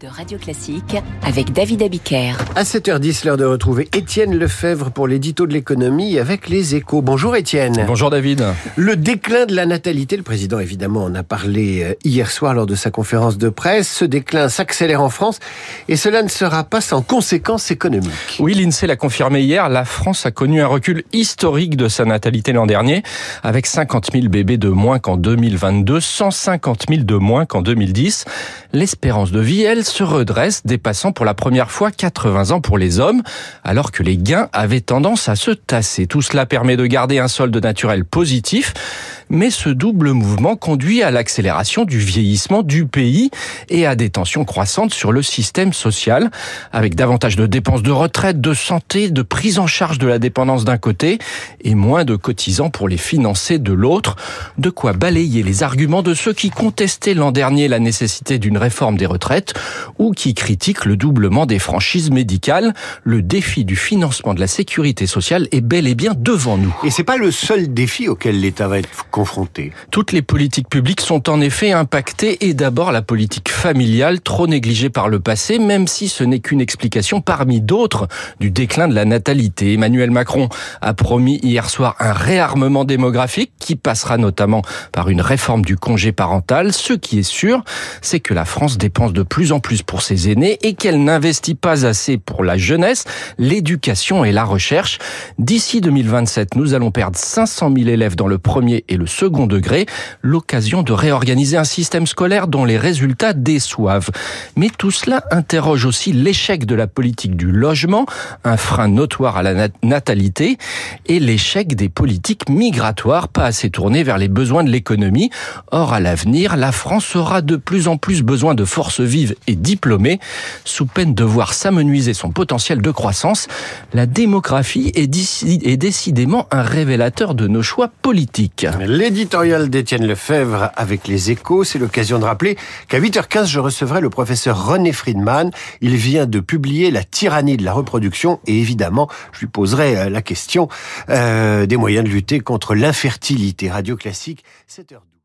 de Radio Classique avec David Abiker. À 7h10, l'heure de retrouver Étienne Lefebvre pour l'édito de l'économie avec les échos. Bonjour Étienne. Bonjour David. Le déclin de la natalité, le président évidemment en a parlé euh, hier soir lors de sa conférence de presse. Ce déclin s'accélère en France et cela ne sera pas sans conséquences économiques. Oui, l'INSEE l'a confirmé hier, la France a connu un recul historique de sa natalité l'an dernier avec 50 000 bébés de moins qu'en 2022, 150 000 de moins qu'en 2010. L'espérance de vie, elle, se redresse, dépassant pour la première fois 80 ans pour les hommes, alors que les gains avaient tendance à se tasser. Tout cela permet de garder un solde naturel positif, mais ce double mouvement conduit à l'accélération du vieillissement du pays et à des tensions croissantes sur le système social, avec davantage de dépenses de retraite, de santé, de prise en charge de la dépendance d'un côté et moins de cotisants pour les financer de l'autre, de quoi balayer les arguments de ceux qui contestaient l'an dernier la nécessité d'une réforme des retraites ou qui critiquent le doublement des franchises médicales. Le défi du financement de la sécurité sociale est bel et bien devant nous. Et c'est pas le seul défi auquel l'État va être Toutes les politiques publiques sont en effet impactées et d'abord la politique familiale trop négligée par le passé, même si ce n'est qu'une explication parmi d'autres du déclin de la natalité. Emmanuel Macron a promis hier soir un réarmement démographique qui passera notamment par une réforme du congé parental. Ce qui est sûr, c'est que la France dépense de plus en plus pour ses aînés et qu'elle n'investit pas assez pour la jeunesse, l'éducation et la recherche. D'ici 2027, nous allons perdre 500 000 élèves dans le premier et le second degré, l'occasion de réorganiser un système scolaire dont les résultats déçoivent. Mais tout cela interroge aussi l'échec de la politique du logement, un frein notoire à la natalité, et l'échec des politiques migratoires, pas assez tournées vers les besoins de l'économie. Or, à l'avenir, la France aura de plus en plus besoin de forces vives et diplômés, sous peine de voir s'amenuiser son potentiel de croissance. La démographie est décidément un révélateur de nos choix politiques. L'éditorial d'Étienne Lefebvre avec les échos, c'est l'occasion de rappeler qu'à 8h15, je recevrai le professeur René Friedman. Il vient de publier La tyrannie de la reproduction et évidemment, je lui poserai euh, la question euh, des moyens de lutter contre l'infertilité. Radio Classique, 7h12.